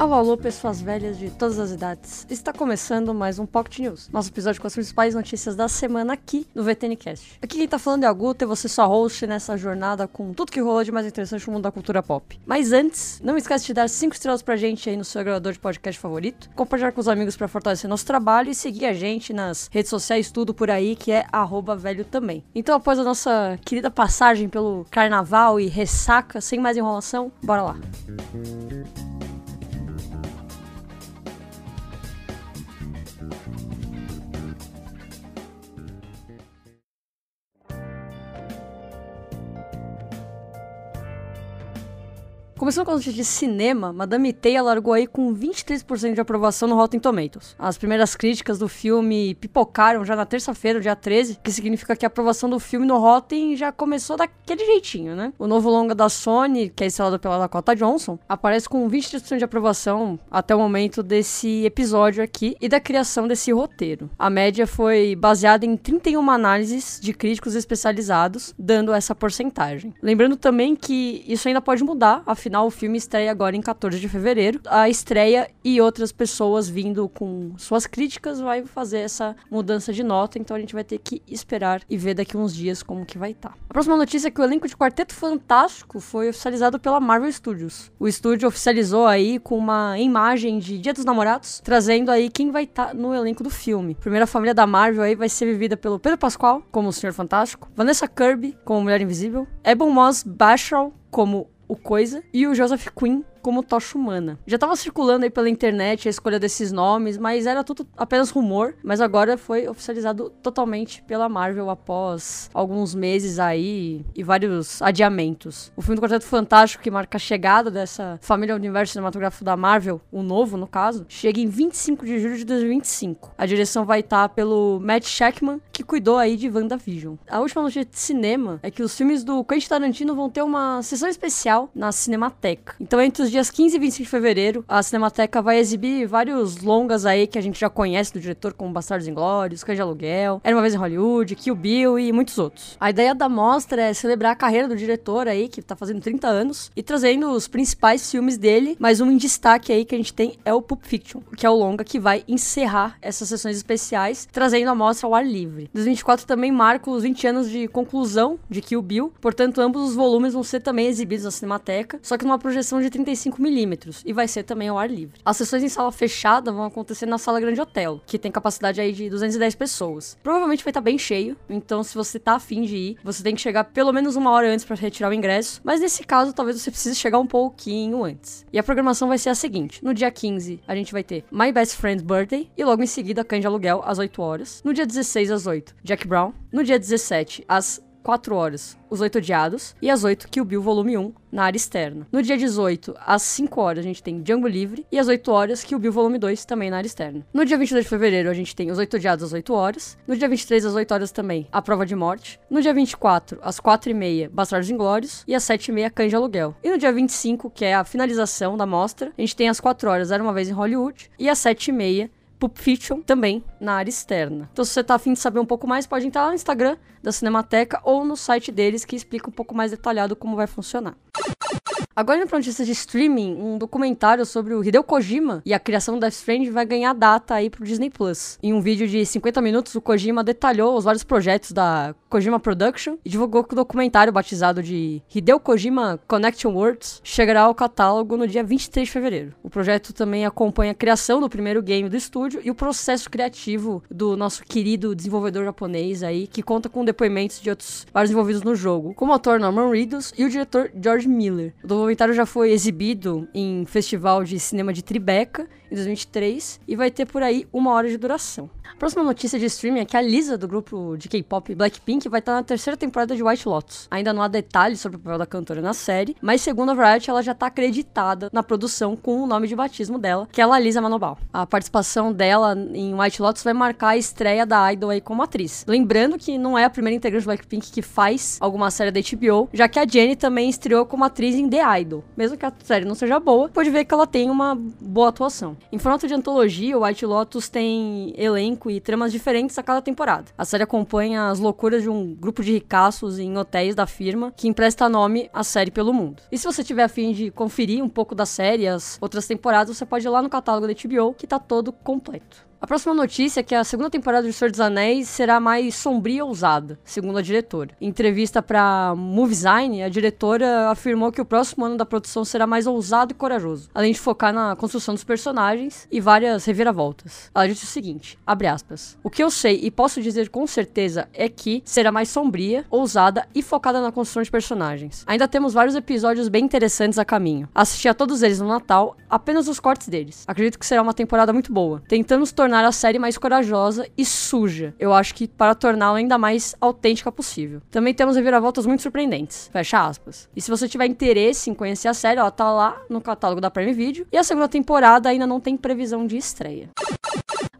Alô, alô, pessoas velhas de todas as idades. Está começando mais um Pocket News, nosso episódio com as principais notícias da semana aqui no VTNcast. Aqui quem tá falando é a Guta e você só host nessa jornada com tudo que rolou de mais interessante no mundo da cultura pop. Mas antes, não esquece de dar 5 estrelas pra gente aí no seu agregador de podcast favorito, compartilhar com os amigos para fortalecer nosso trabalho e seguir a gente nas redes sociais, tudo por aí, que é velho também. Então, após a nossa querida passagem pelo carnaval e ressaca, sem mais enrolação, bora lá. Começando com a notícia de cinema, Madame Teia largou aí com 23% de aprovação no Rotten Tomatoes. As primeiras críticas do filme pipocaram já na terça-feira, dia 13, que significa que a aprovação do filme no Rotten já começou daquele jeitinho, né? O novo longa da Sony, que é estrelado pela Dakota Johnson, aparece com 23% de aprovação até o momento desse episódio aqui e da criação desse roteiro. A média foi baseada em 31 análises de críticos especializados, dando essa porcentagem. Lembrando também que isso ainda pode mudar, afinal Afinal, o filme estreia agora em 14 de fevereiro. A estreia e outras pessoas vindo com suas críticas vai fazer essa mudança de nota, então a gente vai ter que esperar e ver daqui uns dias como que vai estar. Tá. A próxima notícia é que o elenco de Quarteto Fantástico foi oficializado pela Marvel Studios. O estúdio oficializou aí com uma imagem de Dia dos Namorados, trazendo aí quem vai estar tá no elenco do filme. A primeira família da Marvel aí vai ser vivida pelo Pedro Pascal, como o Senhor Fantástico, Vanessa Kirby, como Mulher Invisível, Ebon Moss Bashal, como o Coisa, e o Joseph Quinn como tocha humana. Já estava circulando aí pela internet a escolha desses nomes, mas era tudo apenas rumor, mas agora foi oficializado totalmente pela Marvel após alguns meses aí e vários adiamentos. O filme do Quarteto Fantástico, que marca a chegada dessa família universo cinematográfico da Marvel, o novo no caso, chega em 25 de julho de 2025. A direção vai estar tá pelo Matt Shackman, que cuidou aí de WandaVision. A última notícia de cinema é que os filmes do Quentin Tarantino vão ter uma sessão especial na Cinemateca. Então, entre os dias 15 e 25 de fevereiro, a Cinemateca vai exibir vários longas aí que a gente já conhece do diretor, como Bastardos Inglórios, Cães de Aluguel, Era Uma Vez em Hollywood, Kill Bill e muitos outros. A ideia da mostra é celebrar a carreira do diretor aí, que tá fazendo 30 anos, e trazendo os principais filmes dele, mas um em destaque aí que a gente tem é o Pulp Fiction, que é o longa que vai encerrar essas sessões especiais, trazendo a mostra ao ar livre. 2024 também marca os 20 anos de conclusão de Kill Bill, portanto ambos os volumes vão ser também exibidos na Cinemateca, só que numa projeção de 35 milímetros e vai ser também ao ar livre. As sessões em sala fechada vão acontecer na Sala Grande Hotel, que tem capacidade aí de 210 pessoas. Provavelmente vai estar bem cheio, então se você tá afim de ir, você tem que chegar pelo menos uma hora antes para retirar o ingresso, mas nesse caso talvez você precise chegar um pouquinho antes. E a programação vai ser a seguinte: no dia 15 a gente vai ter My Best Friend's Birthday e logo em seguida Cães de Aluguel às 8 horas. No dia 16 às 8, Jack Brown. No dia 17 às 4 horas, Os Oito Odiados, e às 8, Kill Bill Volume 1, na área externa. No dia 18, às 5 horas, a gente tem Django Livre, e às 8 horas, Kill Bill Volume 2, também na área externa. No dia 22 de fevereiro, a gente tem Os Oito Odiados às 8 horas. No dia 23, às 8 horas também, A Prova de Morte. No dia 24, às 4 e meia, Bastardos Inglórios, e às 7 e meia, Cães de Aluguel. E no dia 25, que é a finalização da mostra, a gente tem às 4 horas, Era Uma Vez em Hollywood, e às 7 e meia, Pulp Fiction também na área externa. Então, se você tá afim de saber um pouco mais, pode entrar lá no Instagram da Cinemateca ou no site deles que explica um pouco mais detalhado como vai funcionar. Agora indo pra notícias de streaming, um documentário sobre o Hideo Kojima e a criação do Death Stranding vai ganhar data aí pro Disney Plus. Em um vídeo de 50 minutos, o Kojima detalhou os vários projetos da Kojima Production e divulgou que o documentário batizado de Hideo Kojima Connection Worlds chegará ao catálogo no dia 23 de fevereiro. O projeto também acompanha a criação do primeiro game do estúdio e o processo criativo do nosso querido desenvolvedor japonês aí, que conta com depoimentos de outros vários envolvidos no jogo, como o ator Norman Reedus e o diretor George Miller. O documentário já foi exibido em festival de cinema de Tribeca em 2023 e vai ter por aí uma hora de duração. A próxima notícia de streaming é que a Lisa, do grupo de K-pop Blackpink, vai estar na terceira temporada de White Lotus. Ainda não há detalhes sobre o papel da cantora na série, mas segundo a Variety, ela já está acreditada na produção com o nome de batismo dela, que é a Lisa Manobal. A participação dela em White Lotus vai marcar a estreia da Idol aí como atriz. Lembrando que não é a primeira integrante do Blackpink que faz alguma série da HBO, já que a Jennie também estreou como atriz em The Idol. Mesmo que a série não seja boa, pode ver que ela tem uma boa atuação. Em formato de antologia, o White Lotus tem elenco e tramas diferentes a cada temporada. A série acompanha as loucuras de um grupo de ricaços em hotéis da firma que empresta nome à série pelo mundo. E se você tiver afim de conferir um pouco da série as outras temporadas, você pode ir lá no catálogo da HBO, que tá todo completo. A próxima notícia é que a segunda temporada de Senhor dos Anéis será mais sombria e ousada, segundo a diretora. Em entrevista para Moviezine, a diretora afirmou que o próximo ano da produção será mais ousado e corajoso, além de focar na construção dos personagens e várias reviravoltas. Ela disse o seguinte, abre aspas, O que eu sei e posso dizer com certeza é que será mais sombria, ousada e focada na construção de personagens. Ainda temos vários episódios bem interessantes a caminho. Assisti a todos eles no Natal, apenas os cortes deles. Acredito que será uma temporada muito boa. Tentamos tornar tornar a série mais corajosa e suja. Eu acho que para torná-la ainda mais autêntica possível. Também temos reviravoltas muito surpreendentes. Fecha aspas. E se você tiver interesse em conhecer a série, ela tá lá no catálogo da Prime Video. E a segunda temporada ainda não tem previsão de estreia.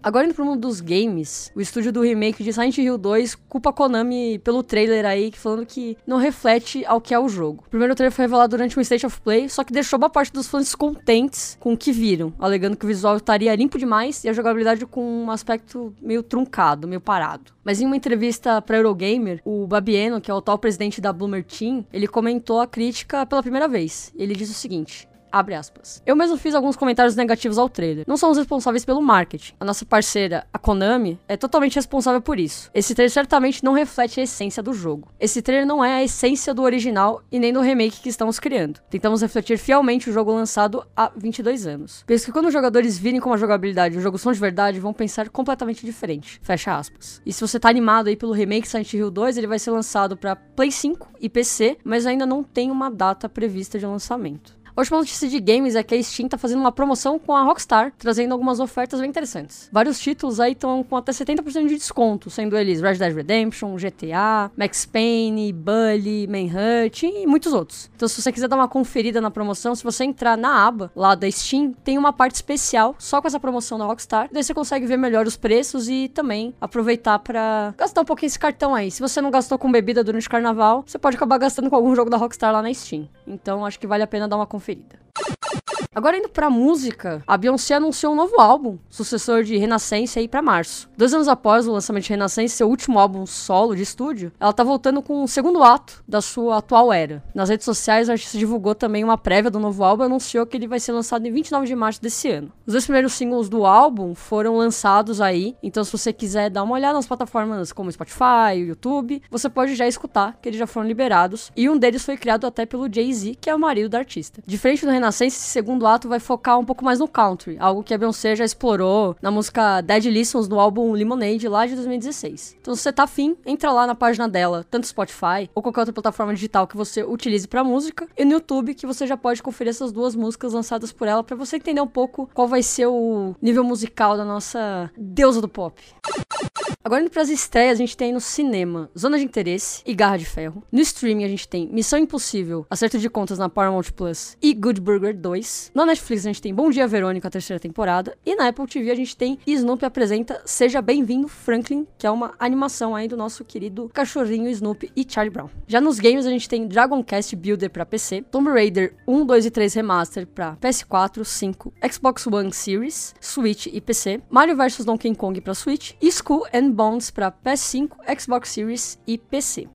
Agora indo pro mundo dos games, o estúdio do remake de Silent Hill 2 culpa a Konami pelo trailer aí, falando que não reflete ao que é o jogo. O primeiro trailer foi revelado durante um State of Play, só que deixou boa parte dos fãs descontentes com o que viram, alegando que o visual estaria limpo demais e a jogabilidade com um aspecto meio truncado, meio parado. Mas em uma entrevista para Eurogamer, o Babieno, que é o atual presidente da Bloomer Team, ele comentou a crítica pela primeira vez. Ele disse o seguinte: Abre aspas. Eu mesmo fiz alguns comentários negativos ao trailer. Não somos responsáveis pelo marketing. A nossa parceira, a Konami, é totalmente responsável por isso. Esse trailer certamente não reflete a essência do jogo. Esse trailer não é a essência do original e nem do remake que estamos criando. Tentamos refletir fielmente o jogo lançado há 22 anos. Penso que quando os jogadores virem como a jogabilidade e o jogo são de verdade, vão pensar completamente diferente. Fecha aspas. E se você tá animado aí pelo remake Silent Hill 2, ele vai ser lançado para Play 5 e PC, mas ainda não tem uma data prevista de lançamento. A última notícia de games é que a Steam tá fazendo uma promoção com a Rockstar, trazendo algumas ofertas bem interessantes. Vários títulos aí estão com até 70% de desconto, sendo eles Red Dead Redemption, GTA, Max Payne, Bully, Manhunt e muitos outros. Então se você quiser dar uma conferida na promoção, se você entrar na aba lá da Steam, tem uma parte especial só com essa promoção da Rockstar. Daí você consegue ver melhor os preços e também aproveitar para gastar um pouquinho esse cartão aí. Se você não gastou com bebida durante o carnaval, você pode acabar gastando com algum jogo da Rockstar lá na Steam. Então acho que vale a pena dar uma conferida. Agora indo pra música, a Beyoncé anunciou um novo álbum, sucessor de Renascença aí para março. Dois anos após o lançamento de Renascença, seu último álbum solo de estúdio, ela tá voltando com o segundo ato da sua atual era. Nas redes sociais, a artista divulgou também uma prévia do novo álbum e anunciou que ele vai ser lançado em 29 de março desse ano. Os dois primeiros singles do álbum foram lançados aí, então se você quiser dar uma olhada nas plataformas como Spotify, YouTube, você pode já escutar que eles já foram liberados. E um deles foi criado até pelo Jay-Z, que é o marido da artista. Diferente do Renascença, esse segundo segundo ato vai focar um pouco mais no country, algo que a Beyoncé já explorou na música Dead Listens no álbum Lemonade lá de 2016. Então se você tá afim, entra lá na página dela, tanto Spotify ou qualquer outra plataforma digital que você utilize para música, e no YouTube que você já pode conferir essas duas músicas lançadas por ela para você entender um pouco qual vai ser o nível musical da nossa deusa do pop. Agora indo pras estreias, a gente tem no cinema Zona de Interesse e Garra de Ferro. No streaming a gente tem Missão Impossível, Acerto de Contas na Paramount Plus e Good Burger 2. Na Netflix a gente tem Bom Dia Verônica, a terceira temporada. E na Apple TV a gente tem Snoopy apresenta Seja Bem-vindo Franklin, que é uma animação aí do nosso querido cachorrinho Snoopy e Charlie Brown. Já nos games a gente tem Dragon Quest Builder pra PC, Tomb Raider 1, 2 e 3 Remaster pra PS4, 5, Xbox One Series, Switch e PC, Mario vs Donkey Kong pra Switch e School and Bonds para PS5, Xbox Series e PC.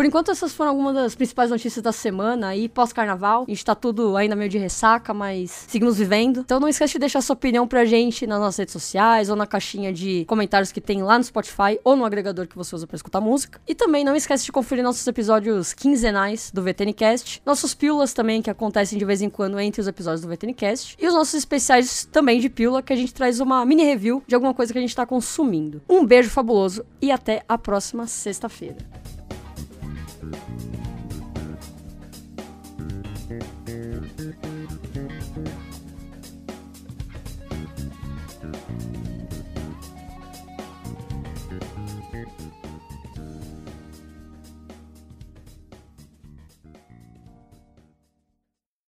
Por enquanto, essas foram algumas das principais notícias da semana aí, pós-carnaval. A gente tá tudo ainda meio de ressaca, mas seguimos vivendo. Então não esquece de deixar sua opinião pra gente nas nossas redes sociais ou na caixinha de comentários que tem lá no Spotify ou no agregador que você usa pra escutar música. E também não esquece de conferir nossos episódios quinzenais do VTNcast, nossos pílulas também que acontecem de vez em quando entre os episódios do VTNcast e os nossos especiais também de pílula que a gente traz uma mini review de alguma coisa que a gente tá consumindo. Um beijo fabuloso e até a próxima sexta-feira. Thank you.